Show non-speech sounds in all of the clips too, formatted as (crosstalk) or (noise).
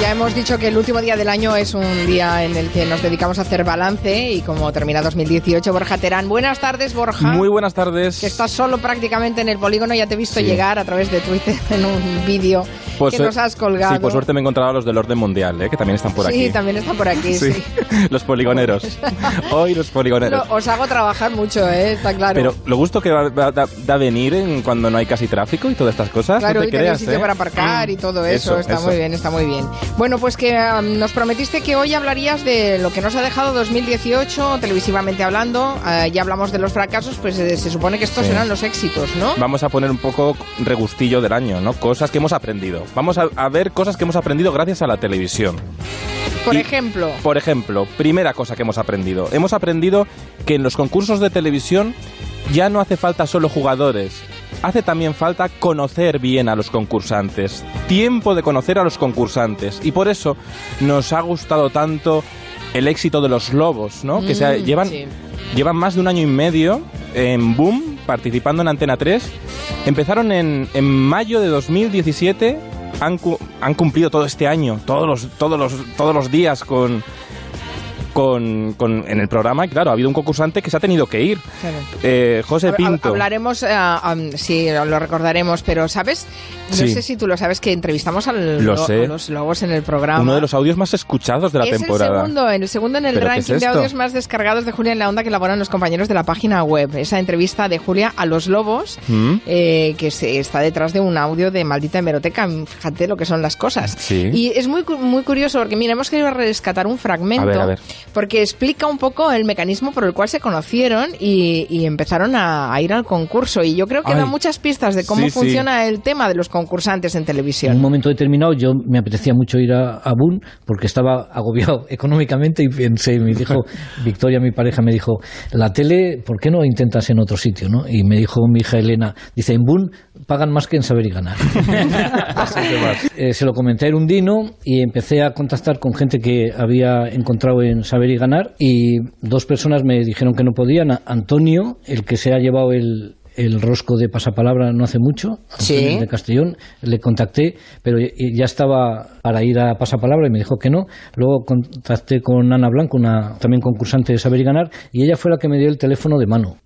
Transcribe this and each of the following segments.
Ya hemos dicho que el último día del año es un día en el que nos dedicamos a hacer balance y como termina 2018, Borja Terán. Buenas tardes, Borja. Muy buenas tardes. Que estás solo prácticamente en el polígono, ya te he visto llegar a través de Twitter (laughs) en un vídeo pues, que nos has colgado. Sí, por suerte me he encontrado a los del orden mundial, ¿eh? que también están por aquí. Sí, también están por aquí, sí. (laughs) los poligoneros. (laughs) Hoy los poligoneros. os hago trabajar mucho, ¿eh? está claro. Pero lo gusto que da, venir en cuando no hay casi tráfico y todas estas cosas. Claro, no te y creas, sitio ¿eh? para aparcar y todo eso, está muy bien, está muy bien. Bueno, pues que um, nos prometiste que hoy hablarías de lo que nos ha dejado 2018, televisivamente hablando. Uh, ya hablamos de los fracasos, pues eh, se supone que estos serán los éxitos, ¿no? Vamos a poner un poco regustillo del año, ¿no? Cosas que hemos aprendido. Vamos a, a ver cosas que hemos aprendido gracias a la televisión. Por ejemplo. Por ejemplo, primera cosa que hemos aprendido. Hemos aprendido que en los concursos de televisión ya no hace falta solo jugadores, hace también falta conocer bien a los concursantes, tiempo de conocer a los concursantes. Y por eso nos ha gustado tanto el éxito de los lobos, ¿no? que se Mm, llevan, sí. llevan más de un año y medio en Boom, participando en Antena 3. Empezaron en, en mayo de 2017, han, cu- han cumplido todo este año, todos los, todos los, todos los días con, con, con- en el programa. Y claro, ha habido un concursante que se ha tenido que ir. Claro. Eh, José Pinto. Hablaremos, eh, um, sí, lo recordaremos, pero ¿sabes? No Sí. sé si tú lo sabes que entrevistamos al- Lo lo- a los lobos en el programa. Uno de los audios más escuchados de la es temporada. el segundo, el segundo en el ¿Pero qué es ranking de audios más descargados de Julia en la Onda que elaboran los compañeros de la página web. Esa entrevista de Julia a los lobos, ¿Mm? eh, que se, está detrás de un audio de maldita hemeroteca. Fíjate lo que son las cosas. Sí. Y es muy, muy curioso porque, mira, hemos querido rescatar un fragmento A ver, a ver. Porque explica un poco el mecanismo por el cual se conocieron y, y empezaron a, a ir al concurso. Y yo creo que Ay. da muchas pistas de cómo Sí, sí. funciona el tema de los concursantes en En un televisión. momento determinado yo me apetecía mucho ir a, a porque estaba agobiado (laughs) económicamente y pensé, me dijo (laughs) Victoria, mi pareja, me dijo, la tele, ¿por qué no intentas en otro sitio? ¿no? Y me dijo mi hija Elena, dice, en Boom pagan más que en saber y ganar. (laughs) Eh, se lo comenté a Erundino y empecé a contactar con gente que había encontrado en Saber y Ganar y dos personas me dijeron que no podían. Antonio, el que se ha llevado el, el rosco de pasapalabra no hace mucho, Sí. De Castellón, le contacté, pero ya- ya estaba para ir a pasapalabra y me dijo que no. Luego contacté con Ana Blanco, una también concursante de Saber y Ganar, y ella fue la que me dio el teléfono de mano.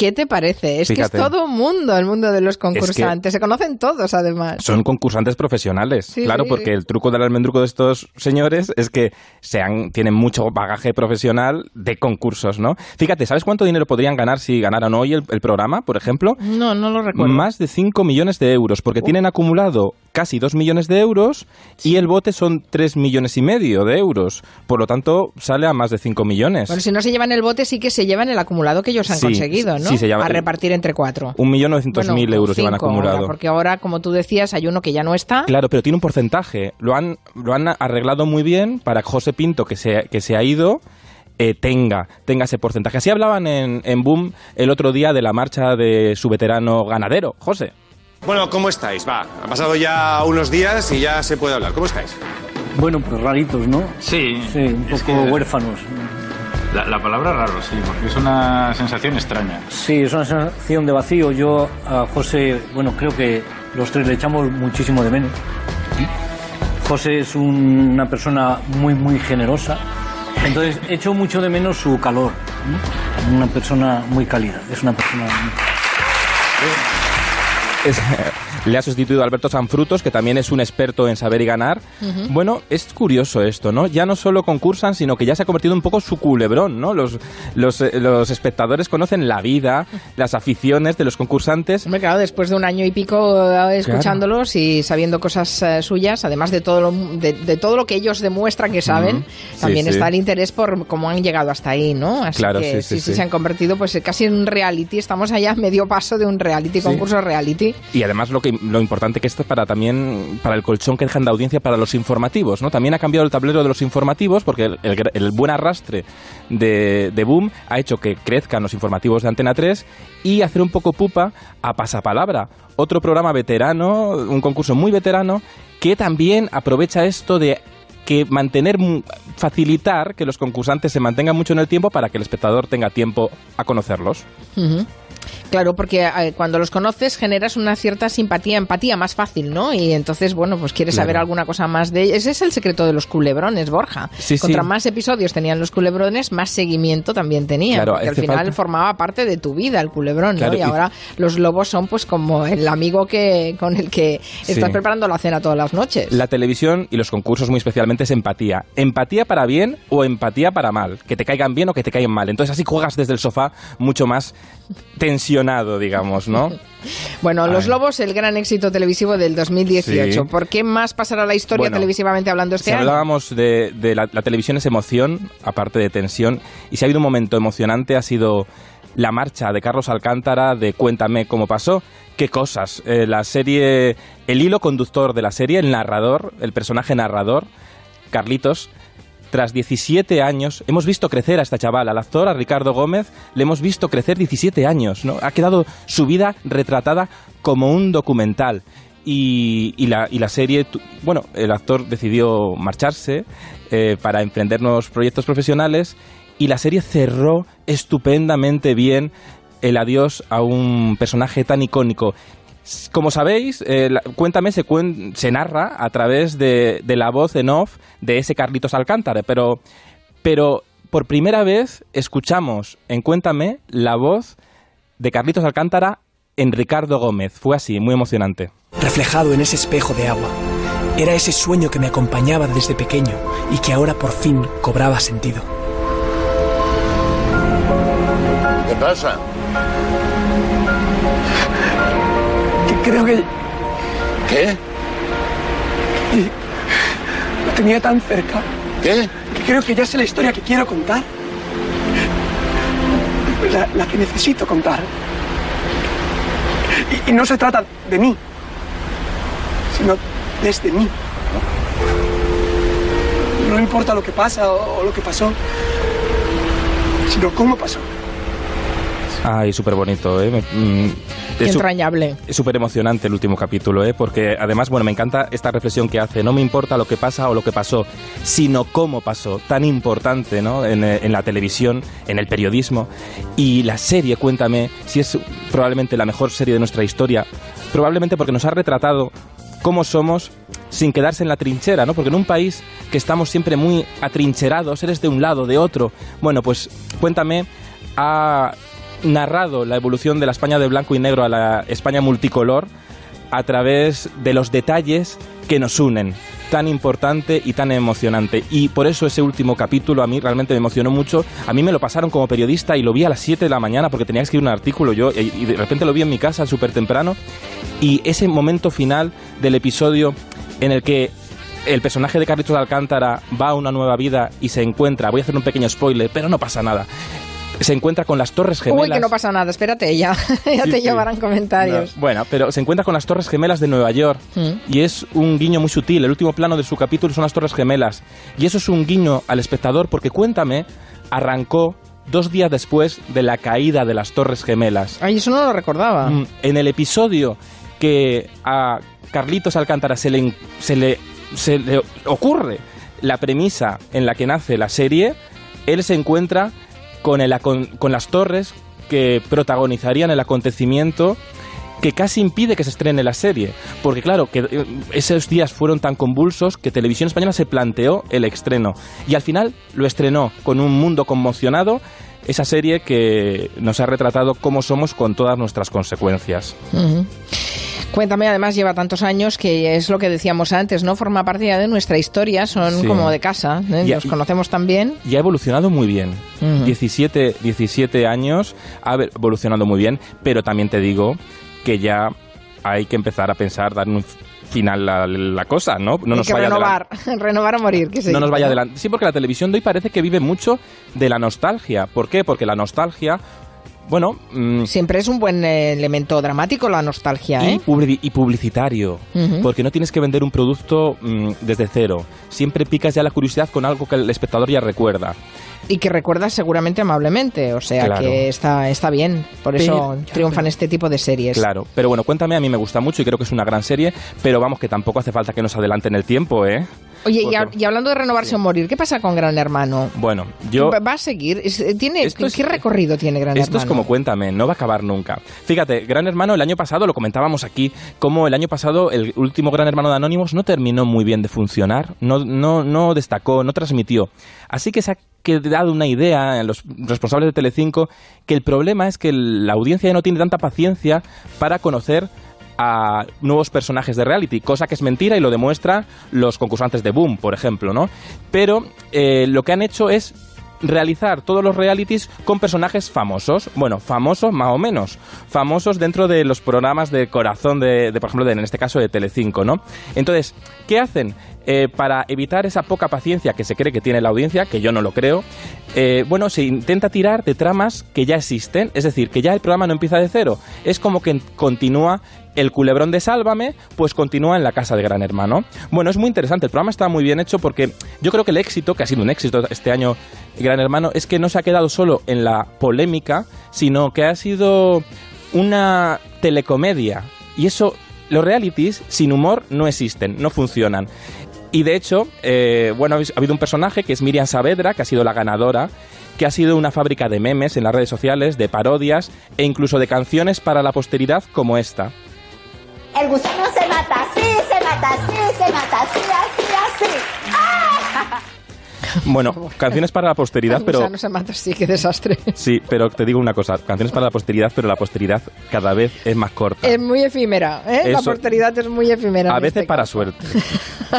¿Qué te parece? Es Fíjate. que es todo un mundo el mundo de los concursantes. Se conocen todos, además. Son concursantes profesionales, Sí, claro, sí. porque el truco del almendruco de estos señores es que sean, tienen mucho bagaje profesional de concursos, ¿no? Fíjate, ¿sabes cuánto dinero podrían ganar si ganaran hoy el, el programa, por ejemplo? No, no lo recuerdo. Más de 5 millones de euros, porque tienen acumulado casi 2 millones de euros y el bote son 3 millones y medio de euros. Por lo tanto, sale a más de 5 millones. Bueno, si no se llevan el bote, sí que se llevan el acumulado que ellos han conseguido, ¿no? Sí, se llama- a repartir entre cuatro. Un millón novecientos Bueno, mil euros llevan cinco acumulado. ahora, porque ahora, como tú decías, hay uno que ya no está. Claro, pero tiene un porcentaje. Lo han, lo han arreglado muy bien para que José Pinto, que se, que se ha ido, eh, tenga, tenga ese porcentaje. Así hablaban en, en Boom el otro día de la marcha de su veterano ganadero, José. Bueno, ¿cómo estáis? Va, han pasado ya unos días y ya se puede hablar. ¿Cómo estáis? Bueno, pues raritos, ¿no? Sí, Sí, un es poco que huérfanos. La, la palabra raro, sí, porque es una sensación extraña. Sí, es una sensación de vacío. Yo a José, bueno, creo que los tres le echamos muchísimo de menos. José es un- una persona muy, muy generosa. Entonces, echo mucho de menos su calor. Una persona muy cálida. Es una persona... Es- (laughs) le ha sustituido a Alberto Sanfrutos, que también es un experto en saber y ganar. Bueno, es curioso esto, ¿no? Ya no solo concursan, sino que ya se ha convertido un poco su culebrón, ¿no? Los, los, eh, los espectadores conocen la vida, las aficiones de los concursantes. Hombre, claro, después de un año y pico eh, escuchándolos y sabiendo cosas eh, suyas, además de todo, lo, de, de todo lo que ellos demuestran que saben, también sí. está el interés por cómo han llegado hasta ahí, ¿no? Así Claro, que sí, sí, se han convertido pues casi en un reality. Estamos allá a medio paso de un reality, concurso reality. Y además lo que lo importante que esto es para también para el colchón que dejan de audiencia para los informativos, ¿no? También ha cambiado el tablero de los informativos porque el, el- el buen arrastre de, de Boom ha hecho que crezcan los informativos de Antena 3 y hacer un poco pupa a Pasapalabra, otro programa veterano, un concurso muy veterano que también aprovecha esto de que mantener, facilitar que los concursantes se mantengan mucho en el tiempo para que el espectador tenga tiempo a conocerlos. Claro, porque eh, cuando los conoces generas una cierta simpatía, empatía más fácil, ¿no? Y entonces, bueno, pues quieres saber alguna cosa más de Ese es el secreto de los culebrones, Borja. Sí, Contra más episodios tenían los culebrones, más seguimiento también tenían. porque al final formaba parte de tu vida el culebrón, ¿no? Y, ahora los lobos son pues como el amigo que con el que estás preparando la cena todas las noches. La televisión y los concursos muy especialmente es empatía. Empatía para bien o empatía para mal. Que te caigan bien o que te caigan mal. Entonces así juegas desde el sofá mucho más tensionado, digamos, ¿no? (laughs) bueno, Los Lobos, el gran éxito televisivo del 2018. ¿Por qué más pasará la historia televisivamente hablando este si año? Hablábamos de, la, televisión es emoción, aparte de tensión, y si ha habido un momento emocionante ha sido la marcha de Carlos Alcántara de Cuéntame cómo pasó. Qué cosas. Eh, la serie, el hilo conductor de la serie, el narrador, el personaje narrador, Carlitos, tras 17 años, hemos visto crecer a esta chavala, al actor, a Ricardo Gómez, le hemos visto crecer 17 años, ¿no? Ha quedado su vida retratada como un documental. Y, la, y la, serie, bueno, el actor decidió marcharse eh, para emprender nuevos proyectos profesionales y la serie cerró estupendamente bien el adiós a un personaje tan icónico como sabéis, eh, Cuéntame se, se, narra a través de, la voz en off de ese Carlitos Alcántara, pero, pero por primera vez escuchamos en Cuéntame la voz de Carlitos Alcántara en Ricardo Gómez. Fue así, muy emocionante. Reflejado en ese espejo de agua. Era ese sueño que me acompañaba desde pequeño y que ahora por fin cobraba sentido. ¿Qué pasa? Creo que... ¿Qué? lo tenía tan cerca. ¿Qué? Que creo que ya sé la historia que quiero contar. La, que necesito contar. Y, no se trata de mí, sino desde mí. No importa lo que pasa o lo que pasó, sino cómo pasó. Ay, súper bonito, ¿eh? Mm, es entrañable. Es súper emocionante el último capítulo, ¿eh? Porque además, bueno, me encanta esta reflexión que hace. No me importa lo que pasa o lo que pasó, sino cómo pasó. Tan importante, ¿no? En, eh, en la televisión, en el periodismo. Y la serie, cuéntame, si es probablemente la mejor serie de nuestra historia. Probablemente porque nos ha retratado cómo somos sin quedarse en la trinchera, ¿no? Porque en un país que estamos siempre muy atrincherados, eres de un lado, de otro. Bueno, pues cuéntame, a narrado la evolución de la España de blanco y negro a la España multicolor a través de los detalles que nos unen tan importante y tan emocionante. Y por eso ese último capítulo a mí realmente me emocionó mucho. A mí me lo pasaron como periodista y lo vi a las 7 de la mañana porque tenía que escribir un artículo yo y de repente lo vi en mi casa súper temprano. Y ese momento final del episodio en el que el personaje de Carlitos de Alcántara va a una nueva vida y se encuentra, voy a hacer un pequeño spoiler, pero no pasa nada, se encuentra con las Torres Gemelas. Uy, que no pasa nada, espérate, ya, (laughs) ya te llevarán comentarios. bueno, pero se encuentra con las Torres Gemelas de Nueva York mm. y es un guiño muy sutil. El último plano de su capítulo son las Torres Gemelas. Y eso es un guiño al espectador porque Cuéntame arrancó dos días después de la caída de las Torres Gemelas. Ay, eso no lo recordaba. Mm, en el episodio que a Carlitos Alcántara se le, se le, se le ocurre la premisa en la que nace la serie, él se encuentra con, el, con, las torres que protagonizarían el acontecimiento que casi impide que se estrene la serie. Porque claro, que eh, esos días fueron tan convulsos que Televisión Española se planteó el estreno. Y al final lo estrenó con un mundo conmocionado, esa serie que nos ha retratado cómo somos con todas nuestras consecuencias. Cuéntame, además lleva tantos años que es lo que decíamos antes, ¿no? Forma parte ya de nuestra historia, son como de casa, ¿eh? nos conocemos también. Y ha evolucionado muy bien. 17, 17 años, ha evolucionado muy bien, pero también te digo que ya hay que empezar a pensar, dar un final la, la cosa, ¿no? No nos vaya renovar, (laughs) renovar o morir. Que no nos vaya adelante. Sí, porque la televisión de hoy parece que vive mucho de la nostalgia. ¿Por qué? Porque la nostalgia bueno. Mm, Siempre es un buen eh, elemento dramático la nostalgia, ¿eh? Y, publicitario. Porque no tienes que vender un producto mm, desde cero. Siempre picas ya la curiosidad con algo que el espectador ya recuerda. Y que recuerdas seguramente amablemente, o sea que está, está bien, por eso triunfan este tipo de series. Claro, pero bueno, cuéntame, a mí me gusta mucho y creo que es una gran serie, pero vamos que tampoco hace falta que nos adelanten el tiempo, ¿eh? Oye, y, hablando de renovarse o morir, ¿qué pasa con Gran Hermano? Bueno, yo... ¿Va a seguir? ¿Tiene, ¿Qué recorrido tiene Gran Hermano? Esto es como cuéntame, no va a acabar nunca. Fíjate, Gran Hermano el año pasado, lo comentábamos aquí, como el año pasado el último Gran Hermano de Anónimos no terminó muy bien de funcionar, no, no, no destacó, no transmitió. Así que se ha dado una idea a los responsables de Telecinco que el problema es que la audiencia ya no tiene tanta paciencia para conocer a nuevos personajes de reality, cosa que es mentira y lo demuestra los concursantes de Boom, por ejemplo, ¿no? Pero eh, lo que han hecho es realizar todos los realities con personajes famosos. Bueno, famosos más o menos. Famosos dentro de los programas de corazón de, por ejemplo, de, en este caso de Telecinco, ¿no? Entonces, ¿qué hacen? Eh, para evitar esa poca paciencia que se cree que tiene la audiencia, que yo no lo creo, eh, bueno, se intenta tirar de tramas que ya existen, es decir, que ya el programa no empieza de cero, es como que continúa el culebrón de Sálvame, pues continúa en la casa de Gran Hermano. Bueno, es muy interesante, el programa está muy bien hecho porque yo creo que el éxito, que ha sido un éxito este año Gran Hermano, es que no se ha quedado solo en la polémica, sino que ha sido una telecomedia. Y eso, los realities sin humor no existen, no funcionan. Y de hecho, eh, bueno, ha habido un personaje que es Miriam Saavedra, que ha sido la ganadora, que ha sido una fábrica de memes en las redes sociales, de parodias e incluso de canciones para la posteridad como esta. El gusano se mata así, se mata así, se mata así, así. (laughs) Bueno, canciones para la posteridad, (laughs) pero... no se mata, sí, qué desastre. Sí, pero te digo una cosa, canciones para la posteridad, pero la posteridad cada vez es más corta. Es muy efímera, ¿eh? la posteridad es muy efímera. A veces este para suerte,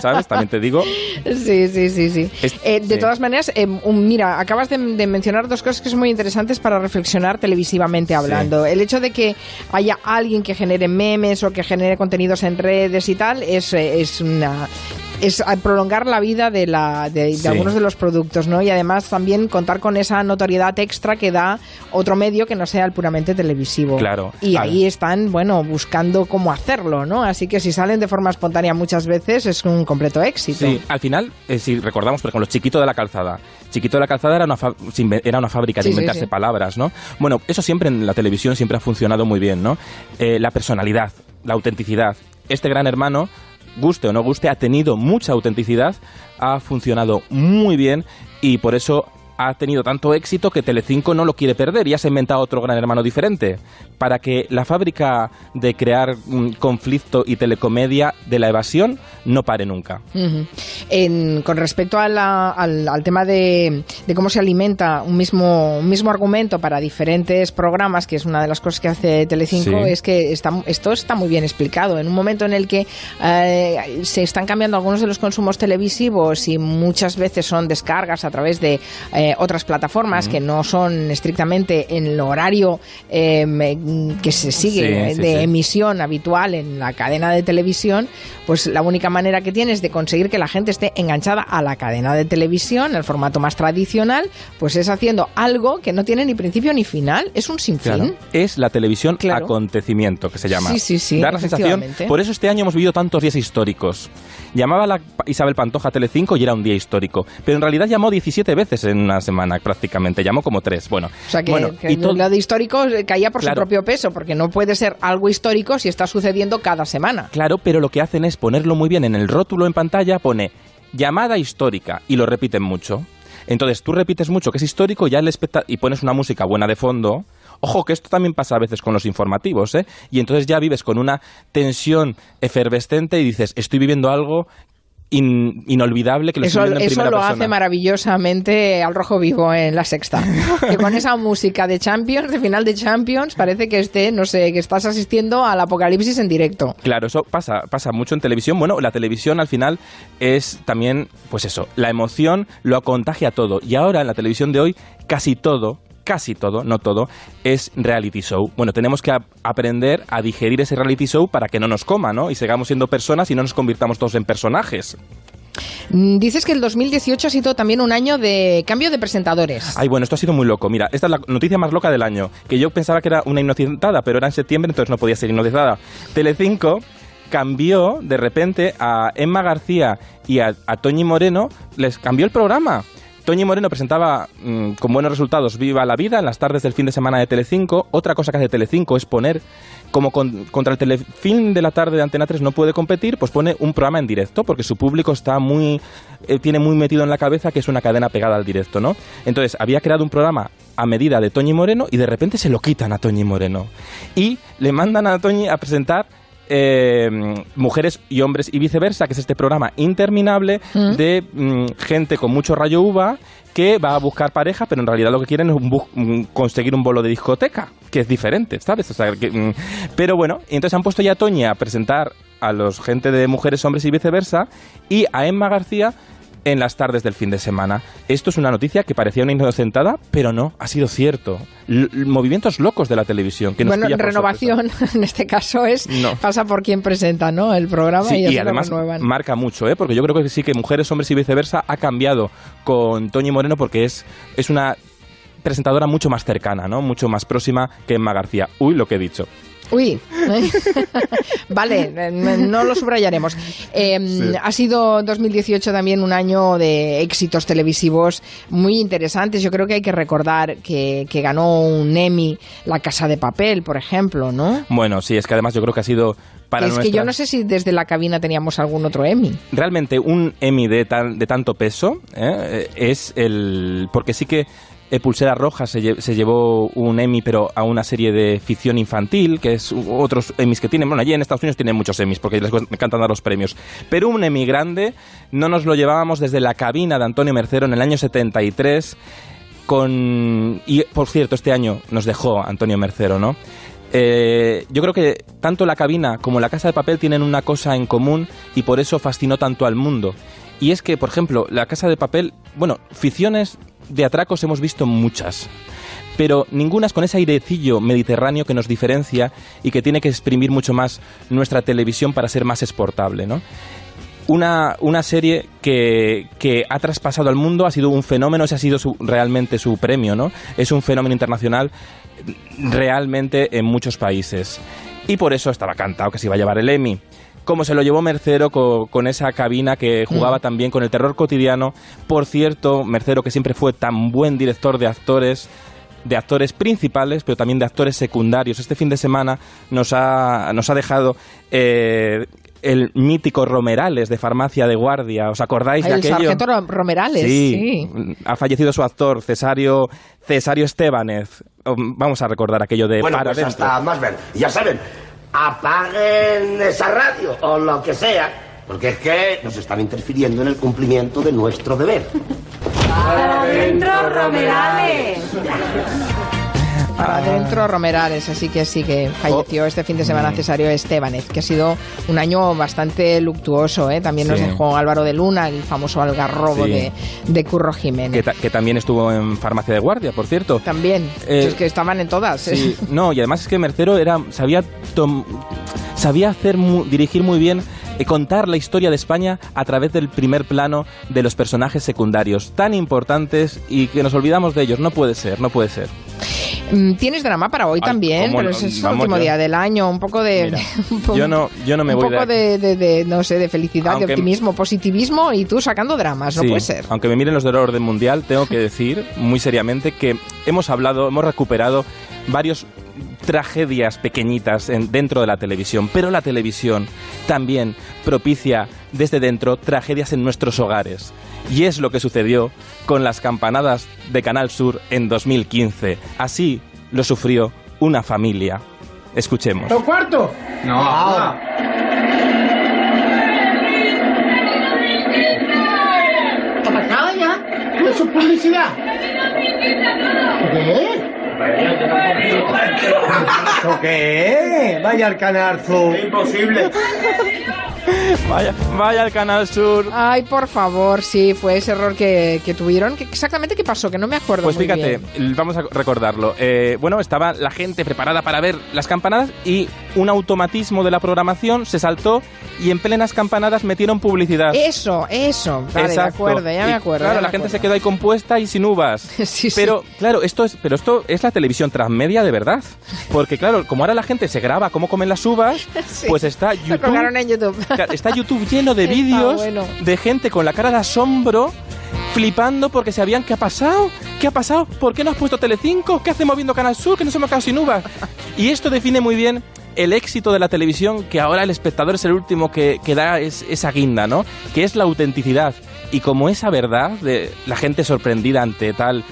¿sabes? También te digo... (laughs) Sí, sí, sí, sí. Eh, de todas maneras, eh, mira, acabas de, mencionar dos cosas que son muy interesantes para reflexionar televisivamente hablando. El hecho de que haya alguien que genere memes o que genere contenidos en redes y tal es, es una es prolongar la vida de, la, de, algunos de los productos, ¿no? Y además también contar con esa notoriedad extra que da otro medio que no sea el puramente televisivo. Claro. Y ahí están, bueno, buscando cómo hacerlo, ¿no? Así que si salen de forma espontánea muchas veces es un completo éxito. Sí, al final, eh, si recordamos, por ejemplo, Chiquito de la Calzada. Chiquito de la Calzada era una, era una fábrica de inventarse palabras, ¿no? Bueno, eso siempre en la televisión siempre ha funcionado muy bien, ¿no? Eh, la personalidad, la autenticidad. Este gran hermano guste o no guste, ha tenido mucha autenticidad, ha funcionado muy bien y por eso ha tenido tanto éxito que Telecinco no lo quiere perder y ha inventado otro gran hermano diferente para que la fábrica de crear conflicto y telecomedia de la evasión no pare nunca. con respecto al, tema de, cómo se alimenta un mismo, un mismo argumento para diferentes programas, que es una de las cosas que hace Telecinco, es que esto está muy bien explicado. En un momento en el que eh, se están cambiando algunos de los consumos televisivos y muchas veces son descargas a través de eh, otras plataformas que no son estrictamente en el horario eh, que se sigue de emisión habitual en la cadena de televisión, pues la única manera que tienes de conseguir que la gente esté enganchada a la cadena de televisión, el formato más tradicional, pues es haciendo algo que no tiene ni principio ni final, es un sinfín. Es la televisión acontecimiento que se llama. Sí, sí, sí. Da la sensación. Por eso este año hemos vivido tantos días históricos. Llamaba la Isabel Pantoja Telecinco y era un día histórico, pero en realidad llamó 17 veces en una semana prácticamente, llamó como tres. Bueno, o sea que, bueno, y lo de histórico caía por su propio peso, porque no puede ser algo histórico si está sucediendo cada semana. Claro, pero lo que hacen es ponerlo muy bien en el rótulo en pantalla, pone llamada histórica y lo repiten mucho. Entonces tú repites mucho que es histórico ya el y pones una música buena de fondo. Ojo, que esto también pasa a veces con los informativos, ¿eh? Y entonces ya vives con una tensión efervescente y dices, estoy viviendo algo inolvidable que lo eso, eso lo hace maravillosamente al rojo vivo en la sexta. (laughs) Que con esa música de Champions de final de Champions parece que esté no sé que estás asistiendo al apocalipsis en directo. Claro eso pasa pasa mucho en televisión. Bueno la televisión al final es también pues eso la emoción lo contagia todo. Y ahora en la televisión de hoy casi todo casi todo, no todo, es reality show. Bueno, tenemos que aprender a digerir ese reality show para que no nos coma, ¿no? Y sigamos siendo personas y no nos convirtamos todos en personajes. Mm, dices que el 2018 ha sido también un año de cambio de presentadores. Ay, bueno, esto ha sido muy loco. Mira, esta es la noticia más loca del año, que yo pensaba que era una inocentada, pero era en septiembre, entonces no podía ser inocentada. Telecinco cambió de repente a Emma García y a, a Toñi Moreno, les cambió el programa Toñi Moreno presentaba mm, con buenos resultados Viva la Vida en las tardes del fin de semana de Telecinco. Otra cosa que hace Telecinco es poner, como con- contra el telefilm de la tarde de Antena 3 no puede competir, pues pone un programa en directo, porque su público está muy, eh, tiene muy metido en la cabeza que es una cadena pegada al directo, ¿no? Entonces, había creado un programa a medida de Toñi Moreno y de repente se lo quitan a Toñi Moreno. Y le mandan a Toñi a presentar eh, Mujeres y Hombres y Viceversa, que es este programa interminable de mm, gente con mucho rayo uva que va a buscar pareja, pero en realidad lo que quieren es un mm, conseguir un bolo de discoteca, que es diferente, ¿sabes? O sea, que, mm, pero bueno, entonces han puesto ya a Toñi a presentar a los gente de Mujeres, Hombres y Viceversa y a Emma García en las tardes del fin de semana. Esto es una noticia que parecía una inocentada, pero no, ha sido cierto. L- movimientos locos de la televisión. Que nos bueno, renovación (laughs) en este caso es No. pasa por quien presenta, ¿no? El programa Sí, y, además marca mucho, ¿eh? porque yo creo que sí que Mujeres, Hombres y Viceversa ha cambiado con Toñi Moreno porque es, es una presentadora mucho más cercana, ¿no? mucho más próxima que Emma García. Uy, lo que he dicho. Uy, (laughs) vale, no lo subrayaremos. Eh, Ha sido 2018 también un año de éxitos televisivos muy interesantes. Yo creo que hay que recordar que, que ganó un Emmy La Casa de Papel, por ejemplo, ¿no? Bueno, sí, es que además yo creo que ha sido para es que yo no sé si desde la cabina teníamos algún otro Emmy. realmente un Emmy de, tan- de tanto peso ¿eh? es el... Porque sí que Pulsera Roja se, lle- se llevó un Emmy, pero a una serie de ficción infantil, que es otros Emmys que tienen. Bueno, allí en Estados Unidos tienen muchos Emmys, porque les encantan dar los premios. Pero un Emmy grande no nos lo llevábamos desde la cabina de Antonio Mercero en el año 73 con... Y, por cierto, este año nos dejó Antonio Mercero, ¿no? Eh, yo creo que tanto la cabina como la casa de papel tienen una cosa en común y por eso fascinó tanto al mundo. Y es que, por ejemplo, la casa de papel, bueno, ficciones de atracos hemos visto muchas, pero ninguna con ese airecillo mediterráneo que nos diferencia y que tiene que exprimir mucho más nuestra televisión para ser más exportable, ¿no? una, una serie que, que ha traspasado al mundo, ha sido un fenómeno, ese ha sido realmente su premio, ¿no? Es un fenómeno internacional realmente en muchos países. Y por eso estaba cantado que se iba a llevar el Emmy. Como se lo llevó Mercero co- con, esa cabina que jugaba también con el terror cotidiano. Por cierto, Mercero que siempre fue tan buen director de actores, de actores principales, pero también de actores secundarios. Este fin de semana nos ha, nos ha dejado eh, el mítico Romerales de Farmacia de Guardia. ¿Os acordáis de El aquello? sargento Ro- Romerales, sí. ha fallecido su actor, Cesario, Cesario Estebanez. Vamos a recordar aquello de Bueno, para pues hasta más ver. Ya saben, apaguen esa radio o lo que sea, porque es que nos están interfiriendo en el cumplimiento de nuestro deber. Adentro, Romerales. Para adentro Romerales, así que sí que Oh. falleció este fin de Mm. semana Cesario Estebanez, que ha sido un año bastante luctuoso, ¿eh? También nos dejó Álvaro de Luna, el famoso algarrobo Sí. de, de Curro Jiménez. Que, ta- que también estuvo en Farmacia de Guardia, por cierto. También, Eh, es que estaban en todas. ¿eh? Sí, no, y además es que Mercero era, sabía, tom- sabía hacer mu- dirigir muy bien, eh, contar la historia de España a través del primer plano de los personajes secundarios, tan importantes y que nos olvidamos de ellos. No puede ser, no puede ser. Mm, Tienes drama para hoy Ay, también, pero es el último día del año, un poco de... Mira, (laughs) un po- yo no, yo no me un voy poco de, de, de- de, no sé, de felicidad, Aunque- de optimismo, positivismo y tú sacando dramas, no puede ser. Aunque me miren los del orden mundial, tengo que (laughs) decir muy seriamente que hemos hablado, hemos recuperado varios tragedias pequeñitas en- dentro de la televisión, pero la televisión también propicia desde dentro tragedias en nuestros hogares. Y es lo que sucedió con las campanadas de Canal Sur en 2015. Así lo sufrió una familia. Escuchemos. cuarto? No, ¡Acaba ya! ¡Eso es publicidad! ¿Qué? ¿Eso qué? Vaya al canal Sur. Imposible. Vaya, vaya al Canal Sur. Ay, por favor, sí, fue ese error que, que tuvieron. ¿Qué- exactamente qué pasó? Que no me acuerdo Pues muy fíjate, bien. vamos a recordarlo. Eh, bueno, estaba la gente preparada para ver las campanadas y un automatismo de la programación se saltó y en plenas campanadas metieron publicidad. Eso, eso. Vale, Exacto. me acuerdo, ya me Y, acuerdo. Claro, la gente se quedó ahí compuesta y sin uvas. (laughs) Sí, sí. Pero claro, esto es, pero esto es la televisión transmedia de verdad, porque claro, como ahora la gente se graba cómo comen las uvas, (laughs) Sí. pues está YouTube, en YouTube. (laughs) Claro, está YouTube lleno de vídeos bueno. de gente con la cara de asombro flipando porque sabían qué ha pasado, qué ha pasado, por qué no has puesto Telecinco, qué hacemos viendo Canal Sur, que nos hemos quedado sin uvas. Y esto define muy bien el éxito de la televisión, que ahora el espectador es el último que, que da es- esa guinda, ¿no? Que es la autenticidad. Y como esa verdad de la gente sorprendida ante tal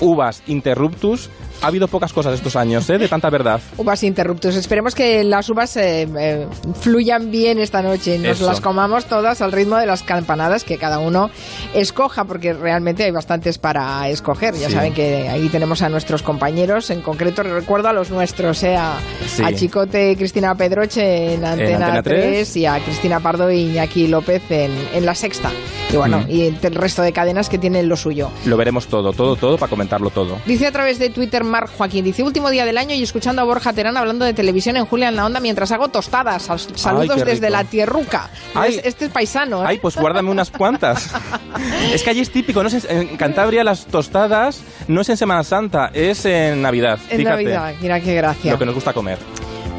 uvas interruptus, ha habido pocas cosas estos años, ¿eh? De tanta verdad. Uvas interruptus. Esperemos que las uvas eh, eh, fluyan bien esta noche. Nos Eso. las comamos todas al ritmo de las campanadas que cada uno escoja, porque realmente hay bastantes para escoger. Ya Sí. saben que ahí tenemos a nuestros compañeros. En concreto, recuerdo a los nuestros, eh, a, Sí. a Chicote y Cristina Pedroche en Antena, Antena 3, 3. y a Cristina Pardo y Iñaki López en, en La Sexta. Y bueno, Mm. y el resto de cadenas que tienen lo suyo. Lo veremos todo, todo, todo para comentarlo todo. Dice a través de Twitter Marc Joaquín, dice último día del año y escuchando a Borja Terán hablando de televisión en Julia en la Onda mientras hago tostadas. Sal- Saludos desde la tierruca. Ay. Este es paisano, ¿eh? Ay, pues guárdame unas cuantas. (laughs) es que allí es típico, no en en Cantabria las tostadas no es en Semana Santa, es en Navidad. en Fíjate Navidad, mira qué gracia. lo que nos gusta comer.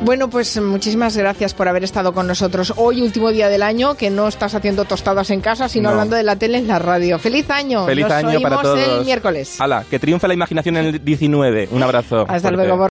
Bueno, pues muchísimas gracias por haber estado con nosotros hoy, último día del año, que no estás haciendo tostadas en casa, sino No. hablando de la tele en la radio. ¡Feliz año! Feliz Nos año para todos. el miércoles. Hala, que triunfe la imaginación en el 19. Un abrazo. Hasta fuerte. luego.